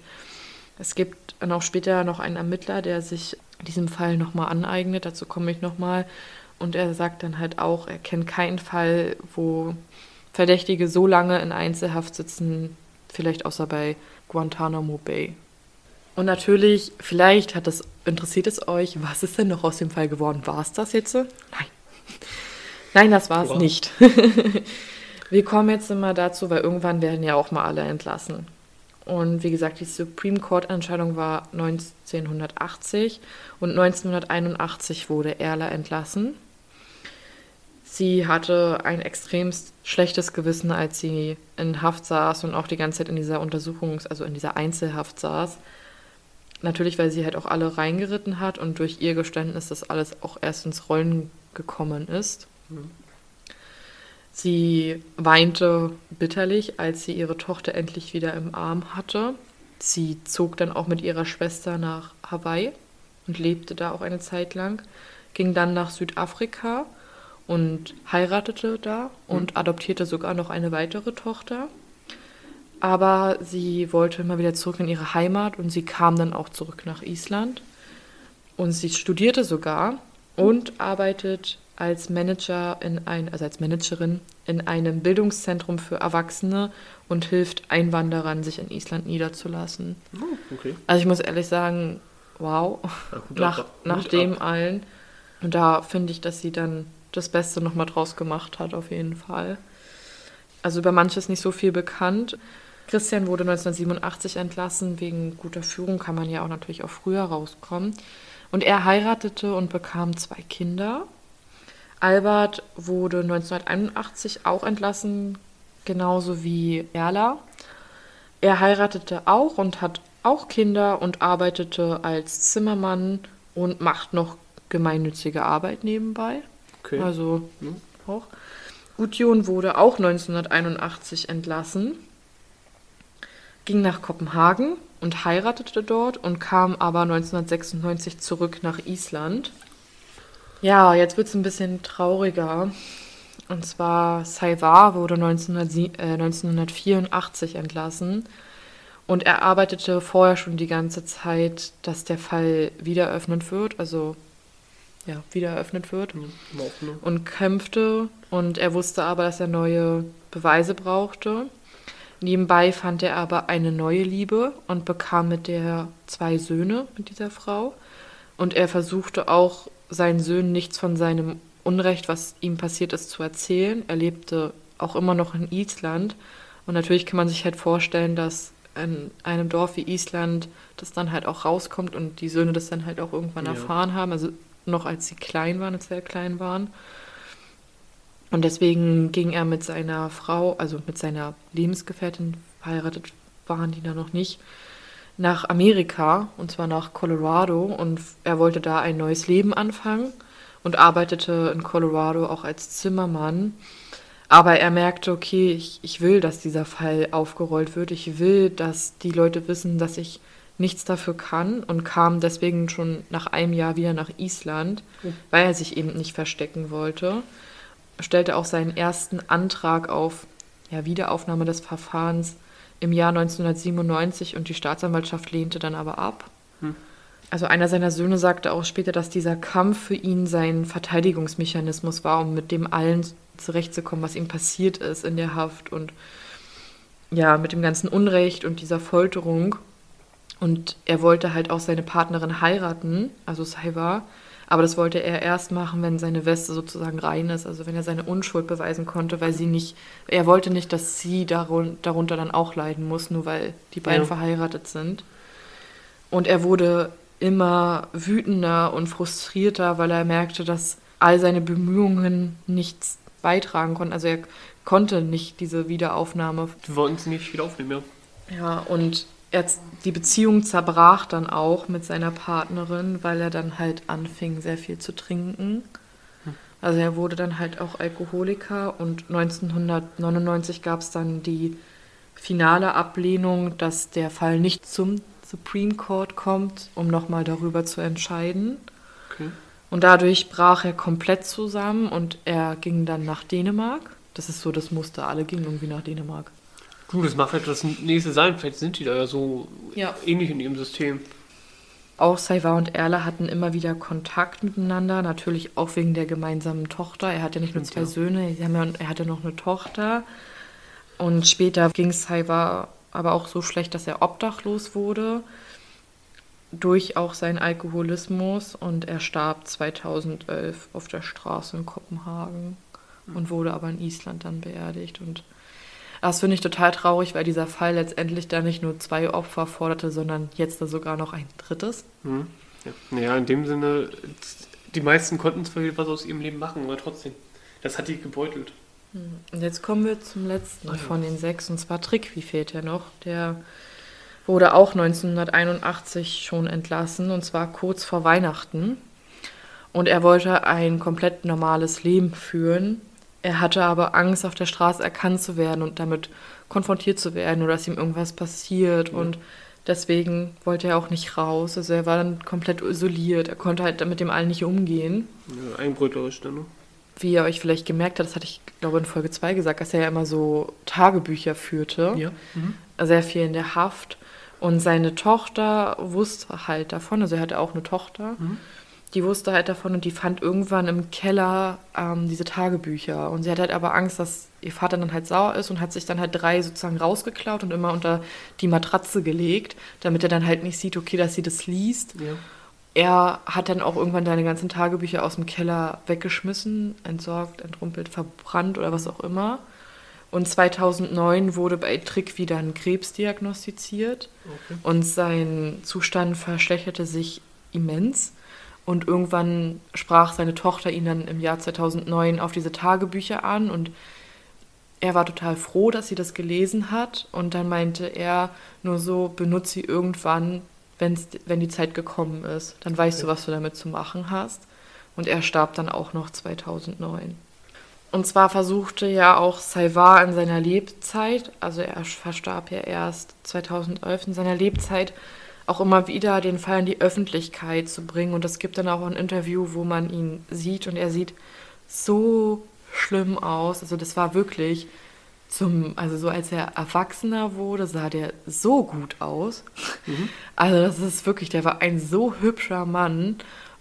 es gibt dann auch später noch einen Ermittler, der sich diesem Fall nochmal aneignet. Dazu komme ich nochmal. Und er sagt dann halt auch, er kennt keinen Fall, wo Verdächtige so lange in Einzelhaft sitzen, vielleicht außer bei Guantanamo Bay. Und natürlich, vielleicht hat das, interessiert es euch, was ist denn noch aus dem Fall geworden? War es das jetzt? Nein. Nein, das war es nicht. Wir kommen jetzt immer dazu, weil irgendwann werden ja auch mal alle entlassen. Und wie gesagt, die Supreme Court-Entscheidung war 1980 und 1981 wurde Erla entlassen. Sie hatte ein extremst schlechtes Gewissen, als sie in Haft saß und auch die ganze Zeit in dieser Untersuchungs-, also in dieser Einzelhaft saß. Natürlich, weil sie halt auch alle reingeritten hat und durch ihr Geständnis das alles auch erst ins Rollen gekommen ist. Mhm. Sie weinte bitterlich, als sie ihre Tochter endlich wieder im Arm hatte. Sie zog dann auch mit ihrer Schwester nach Hawaii und lebte da auch eine Zeit lang, ging dann nach Südafrika und heiratete da und mhm. adoptierte sogar noch eine weitere Tochter. Aber sie wollte immer wieder zurück in ihre Heimat und sie kam dann auch zurück nach Island. Und sie studierte sogar und arbeitet als Manager in ein, also als Managerin in einem Bildungszentrum für Erwachsene und hilft Einwanderern, sich in Island niederzulassen. Oh, okay. Also ich muss ehrlich sagen, wow, ja, nach, nach dem ab. allen. Und da finde ich, dass sie dann das Beste nochmal draus gemacht hat, auf jeden Fall. Also über manches nicht so viel bekannt. Christian wurde 1987 entlassen. Wegen guter Führung kann man ja auch natürlich auch früher rauskommen. Und er heiratete und bekam zwei Kinder. Albert wurde 1981 auch entlassen, genauso wie Erla. Er heiratete auch und hat auch Kinder und arbeitete als Zimmermann und macht noch gemeinnützige Arbeit nebenbei. Okay. Also hm. auch. Gudjon wurde auch 1981 entlassen, ging nach Kopenhagen und heiratete dort und kam aber 1996 zurück nach Island. Ja, jetzt wird es ein bisschen trauriger. Und zwar Saivar wurde 19, äh, 1984 entlassen. Und er arbeitete vorher schon die ganze Zeit, dass der Fall wieder eröffnet wird. Also ja, wieder eröffnet wird. Mhm. Und kämpfte. Und er wusste aber, dass er neue Beweise brauchte. Nebenbei fand er aber eine neue Liebe und bekam mit der zwei Söhne mit dieser Frau. Und er versuchte auch seinen Söhnen nichts von seinem Unrecht, was ihm passiert ist, zu erzählen. Er lebte auch immer noch in Island. Und natürlich kann man sich halt vorstellen, dass in einem Dorf wie Island das dann halt auch rauskommt und die Söhne das dann halt auch irgendwann ja. erfahren haben. Also noch als sie klein waren, als sehr klein waren. Und deswegen ging er mit seiner Frau, also mit seiner Lebensgefährtin, verheiratet waren die da noch nicht, nach Amerika, und zwar nach Colorado. Und er wollte da ein neues Leben anfangen und arbeitete in Colorado auch als Zimmermann. Aber er merkte, okay, ich, ich will, dass dieser Fall aufgerollt wird. Ich will, dass die Leute wissen, dass ich nichts dafür kann und kam deswegen schon nach einem Jahr wieder nach Island, mhm. weil er sich eben nicht verstecken wollte. Stellte auch seinen ersten Antrag auf ja, Wiederaufnahme des Verfahrens im Jahr 1997 und die Staatsanwaltschaft lehnte dann aber ab. Hm. Also einer seiner Söhne sagte auch später, dass dieser Kampf für ihn sein Verteidigungsmechanismus war, um mit dem allen zurechtzukommen, was ihm passiert ist in der Haft und ja, mit dem ganzen Unrecht und dieser Folterung. Und er wollte halt auch seine Partnerin heiraten, also Saiva, aber das wollte er erst machen, wenn seine Weste sozusagen rein ist, also wenn er seine Unschuld beweisen konnte, weil sie nicht, er wollte nicht, dass sie darunter dann auch leiden muss, nur weil die beiden ja. verheiratet sind. Und er wurde immer wütender und frustrierter, weil er merkte, dass all seine Bemühungen nichts beitragen konnten. Also er konnte nicht diese Wiederaufnahme. Die wollten sie nicht wieder aufnehmen, ja. Ja, und er, die Beziehung zerbrach dann auch mit seiner Partnerin, weil er dann halt anfing, sehr viel zu trinken. Also er wurde dann halt auch Alkoholiker und 1999 gab es dann die finale Ablehnung, dass der Fall nicht zum Supreme Court kommt, um nochmal darüber zu entscheiden. Okay. Und dadurch brach er komplett zusammen und er ging dann nach Dänemark. Das ist so das Muster, alle gingen irgendwie nach Dänemark. Du, das macht halt das nächste sein. Vielleicht sind die da ja so ja. ähnlich in ihrem System. Auch Saiva und Erla hatten immer wieder Kontakt miteinander, natürlich auch wegen der gemeinsamen Tochter. Er hatte nicht nur zwei ja. Söhne, er hatte noch eine Tochter. Und später ging Saiva aber auch so schlecht, dass er obdachlos wurde durch auch seinen Alkoholismus und er starb 2011 auf der Straße in Kopenhagen und wurde aber in Island dann beerdigt und das finde ich total traurig, weil dieser Fall letztendlich da nicht nur zwei Opfer forderte, sondern jetzt da sogar noch ein drittes. Hm. Ja. Naja, in dem Sinne, die meisten konnten zwar was aus ihrem Leben machen, aber trotzdem, das hat die gebeutelt. Hm. Und jetzt kommen wir zum letzten ah, ja. von den sechs, und zwar Trickvi fehlt ja noch. Der wurde auch 1981 schon entlassen, und zwar kurz vor Weihnachten. Und er wollte ein komplett normales Leben führen, er hatte aber Angst, auf der Straße erkannt zu werden und damit konfrontiert zu werden oder dass ihm irgendwas passiert. Ja. Und deswegen wollte er auch nicht raus. Also er war dann komplett isoliert. Er konnte halt mit dem allen nicht umgehen. Ja, einbrüterisch dann, ne? Wie ihr euch vielleicht gemerkt habt, das hatte ich, glaube in Folge 2 gesagt, dass er ja immer so Tagebücher führte. Ja. Mhm. Sehr viel in der Haft. Und seine Tochter wusste halt davon, also er hatte auch eine Tochter. Mhm die wusste halt davon und die fand irgendwann im Keller ähm, diese Tagebücher. Und sie hat halt aber Angst, dass ihr Vater dann halt sauer ist und hat sich dann halt drei sozusagen rausgeklaut und immer unter die Matratze gelegt, damit er dann halt nicht sieht, okay, dass sie das liest. Ja. Er hat dann auch irgendwann deine ganzen Tagebücher aus dem Keller weggeschmissen, entsorgt, entrumpelt, verbrannt oder was auch immer. Und 2009 wurde bei Trick wieder ein Krebs diagnostiziert okay. und sein Zustand verschlechterte sich immens. Und irgendwann sprach seine Tochter ihn dann im Jahr 2009 auf diese Tagebücher an und er war total froh, dass sie das gelesen hat. Und dann meinte er nur so, benutze sie irgendwann, wenn's, wenn die Zeit gekommen ist. Dann weißt okay. du, was du damit zu machen hast. Und er starb dann auch noch 2009. Und zwar versuchte ja auch Saivar in seiner Lebzeit, also er verstarb ja erst 2011 in seiner Lebzeit, auch immer wieder den Fall in die Öffentlichkeit zu bringen. Und es gibt dann auch ein Interview, wo man ihn sieht und er sieht so schlimm aus. Also das war wirklich zum, also so als er erwachsener wurde, sah der so gut aus. Mhm. Also das ist wirklich, der war ein so hübscher Mann.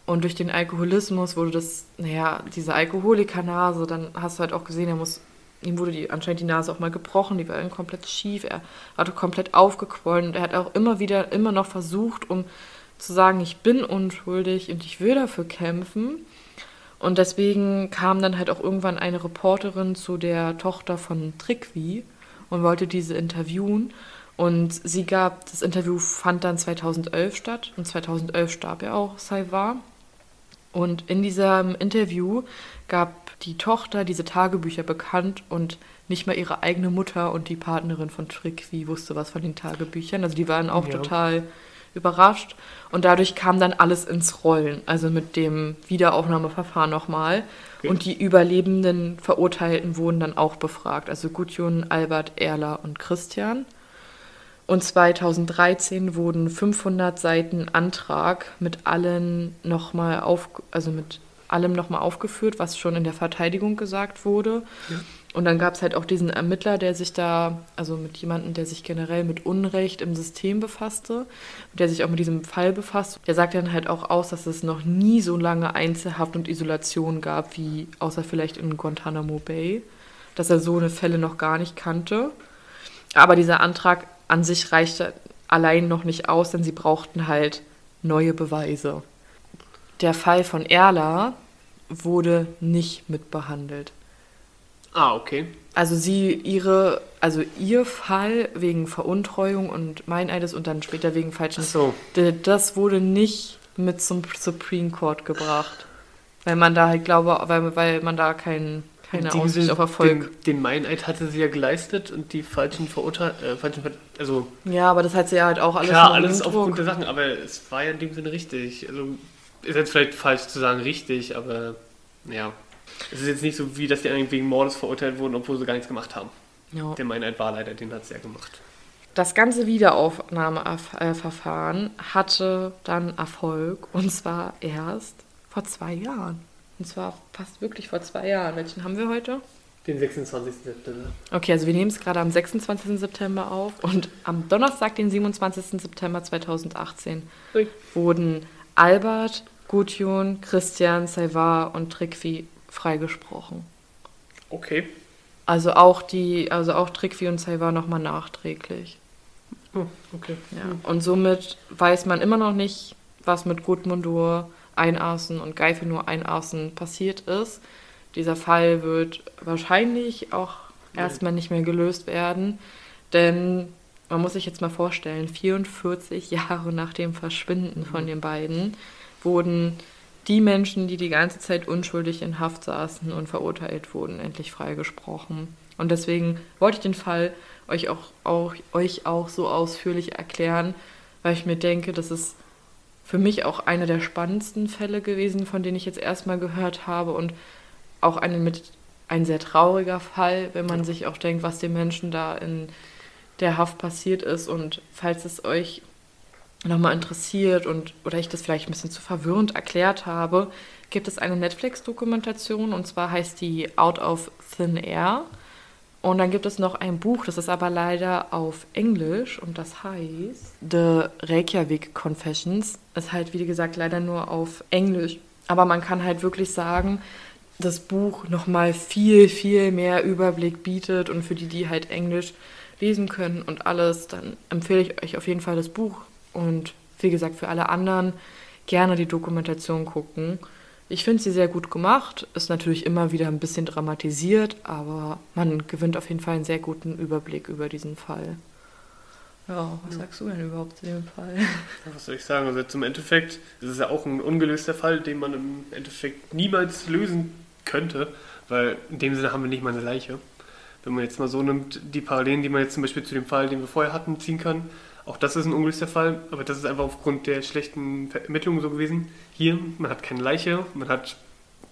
Und durch den Alkoholismus wurde das, naja, diese Alkoholikernase, dann hast du halt auch gesehen, er muss ihm wurde die, anscheinend die Nase auch mal gebrochen, die war dann komplett schief, er hatte komplett aufgequollen und er hat auch immer wieder, immer noch versucht, um zu sagen, ich bin unschuldig und ich will dafür kämpfen. Und deswegen kam dann halt auch irgendwann eine Reporterin zu der Tochter von Trickwi und wollte diese interviewen. Und sie gab, das Interview fand dann 2011 statt und 2011 starb er auch, Saivar. Und in diesem Interview gab die Tochter diese Tagebücher bekannt und nicht mal ihre eigene Mutter und die Partnerin von Trickwi wusste was von den Tagebüchern. Also die waren auch ja. total überrascht. Und dadurch kam dann alles ins Rollen, also mit dem Wiederaufnahmeverfahren nochmal. Okay. Und die überlebenden Verurteilten wurden dann auch befragt. Also Gudjun, Albert, Erla und Christian. Und 2013 wurden 500 Seiten Antrag mit allen nochmal auf, also mit allem nochmal aufgeführt, was schon in der Verteidigung gesagt wurde. Ja. Und dann gab es halt auch diesen Ermittler, der sich da, also mit jemandem, der sich generell mit Unrecht im System befasste, der sich auch mit diesem Fall befasst. Der sagt dann halt auch aus, dass es noch nie so lange Einzelhaft und Isolation gab, wie außer vielleicht in Guantanamo Bay, dass er so eine Fälle noch gar nicht kannte. Aber dieser Antrag an sich reichte allein noch nicht aus, denn sie brauchten halt neue Beweise der Fall von Erla wurde nicht mitbehandelt. Ah, okay. Also sie, ihre, also ihr Fall wegen Veruntreuung und Meineides und dann später wegen falschen. So. Das wurde nicht mit zum Supreme Court gebracht. Weil man da halt glaube, weil, weil man da kein, keine Aussicht auf Erfolg. Den, den Meineid hatte sie ja geleistet und die falschen Verurteilungen, äh, falschen, also. Ja, aber das hat sie ja halt auch alles Klar, alles aufgrund der Sachen, aber es war ja in dem Sinne richtig. Also ist jetzt vielleicht falsch zu sagen richtig, aber ja. Es ist jetzt nicht so, wie dass die anderen wegen Mordes verurteilt wurden, obwohl sie gar nichts gemacht haben. Ja. Der Meinheit war leider, den hat es ja gemacht. Das ganze Wiederaufnahmeverfahren hatte dann Erfolg und zwar erst vor zwei Jahren. Und zwar fast wirklich vor zwei Jahren. Welchen haben wir heute? Den 26. September. Okay, also wir nehmen es gerade am 26. September auf und am Donnerstag, den 27. September 2018, Ui. wurden Albert, Gudjun, Christian, Saivar und Trikvi freigesprochen. Okay. Also auch die, also auch Trikvi und Saivar nochmal nachträglich. Oh, okay. Ja. Und somit weiß man immer noch nicht, was mit Gudmundur, Einarsen und Geifinur Einarsen passiert ist. Dieser Fall wird wahrscheinlich auch erstmal nicht mehr gelöst werden, denn man muss sich jetzt mal vorstellen, 44 Jahre nach dem Verschwinden von den beiden wurden die Menschen, die die ganze Zeit unschuldig in Haft saßen und verurteilt wurden, endlich freigesprochen. Und deswegen wollte ich den Fall euch auch, auch, euch auch so ausführlich erklären, weil ich mir denke, das ist für mich auch einer der spannendsten Fälle gewesen, von denen ich jetzt erstmal gehört habe und auch einen mit ein sehr trauriger Fall, wenn man sich auch denkt, was den Menschen da in der Haft passiert ist. Und falls es euch nochmal interessiert und oder ich das vielleicht ein bisschen zu verwirrend erklärt habe, gibt es eine Netflix-Dokumentation und zwar heißt die Out of Thin Air. Und dann gibt es noch ein Buch, das ist aber leider auf Englisch und das heißt The Reykjavik Confessions. Ist halt, wie gesagt, leider nur auf Englisch. Aber man kann halt wirklich sagen, das Buch nochmal viel, viel mehr Überblick bietet und für die, die halt Englisch lesen können und alles, dann empfehle ich euch auf jeden Fall das Buch. Und wie gesagt, für alle anderen gerne die Dokumentation gucken. Ich finde sie sehr gut gemacht, ist natürlich immer wieder ein bisschen dramatisiert, aber man gewinnt auf jeden Fall einen sehr guten Überblick über diesen Fall. Ja, was sagst du denn überhaupt zu dem Fall? Was soll ich sagen? Also zum Endeffekt ist es ja auch ein ungelöster Fall, den man im Endeffekt niemals lösen könnte, weil in dem Sinne haben wir nicht mal eine Leiche. Wenn man jetzt mal so nimmt, die Parallelen, die man jetzt zum Beispiel zu dem Fall, den wir vorher hatten, ziehen kann, auch das ist ein ungelöster Fall, aber das ist einfach aufgrund der schlechten Ermittlungen so gewesen. Hier, man hat keine Leiche, man hat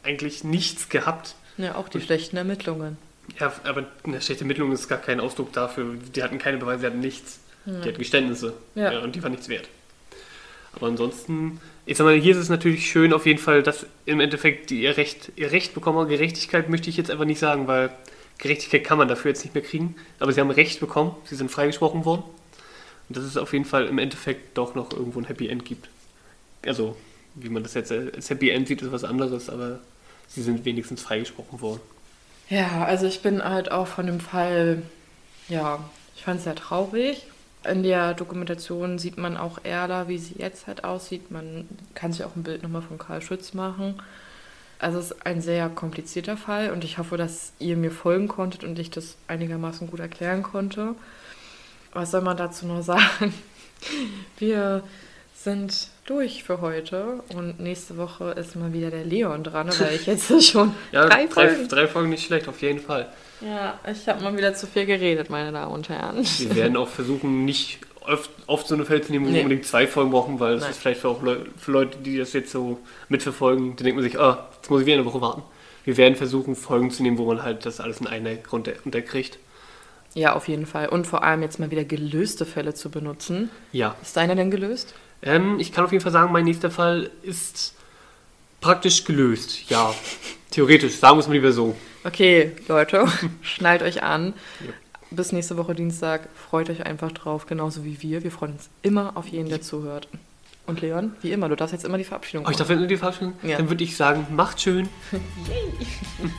eigentlich nichts gehabt. Ja, auch die schlechten Ermittlungen. Ja, aber eine schlechte Ermittlung ist gar kein Ausdruck dafür. Die hatten keine Beweise, die hatten nichts. Die hatten Geständnisse. Ja. Ja, und die waren nichts wert. Aber ansonsten, ich sag mal, hier ist es natürlich schön auf jeden Fall, dass im Endeffekt die ihr Recht, ihr Recht bekommen. Gerechtigkeit möchte ich jetzt einfach nicht sagen, weil Gerechtigkeit kann man dafür jetzt nicht mehr kriegen. Aber sie haben Recht bekommen, sie sind freigesprochen worden. Und dass es auf jeden Fall im Endeffekt doch noch irgendwo ein Happy End gibt. Also, wie man das jetzt als Happy End sieht, ist was anderes, aber sie sind wenigstens freigesprochen worden. Ja, also ich bin halt auch von dem Fall, ja, ich fand es sehr traurig. In der Dokumentation sieht man auch Erla, wie sie jetzt halt aussieht. Man kann sich auch ein Bild nochmal von Karl Schütz machen. Also es ist ein sehr komplizierter Fall und ich hoffe, dass ihr mir folgen konntet und ich das einigermaßen gut erklären konnte. Was soll man dazu noch sagen? Wir sind durch für heute und nächste Woche ist mal wieder der Leon dran, weil ich jetzt schon Ja, drei drei, Folgen. drei Folgen nicht schlecht, auf jeden Fall. Ja, ich habe mal wieder zu viel geredet, meine Damen und Herren. Wir werden auch versuchen, nicht oft, oft so eine Fälle zu nehmen, wo Nee. wir unbedingt zwei Folgen brauchen, weil das Nein. ist vielleicht für, auch Leu für Leute, die das jetzt so mitverfolgen, die denken sich, ah, jetzt muss ich wieder eine Woche warten. Wir werden versuchen, Folgen zu nehmen, wo man halt das alles in einer runter unterkriegt. Ja, auf jeden Fall. Und vor allem jetzt mal wieder gelöste Fälle zu benutzen. Ja. Ist deiner denn gelöst? Ähm, ich kann auf jeden Fall sagen, mein nächster Fall ist praktisch gelöst. Ja. Theoretisch, sagen wir es mal lieber so. Okay, Leute, schnallt euch an. Ja. Bis nächste Woche Dienstag. Freut euch einfach drauf, genauso wie wir. Wir freuen uns immer auf jeden, der zuhört. Und Leon, wie immer, du darfst jetzt immer die Verabschiedung Oh, ich darf jetzt nur die Verabschiedung? Ja. Dann würde ich sagen, macht schön. Yay.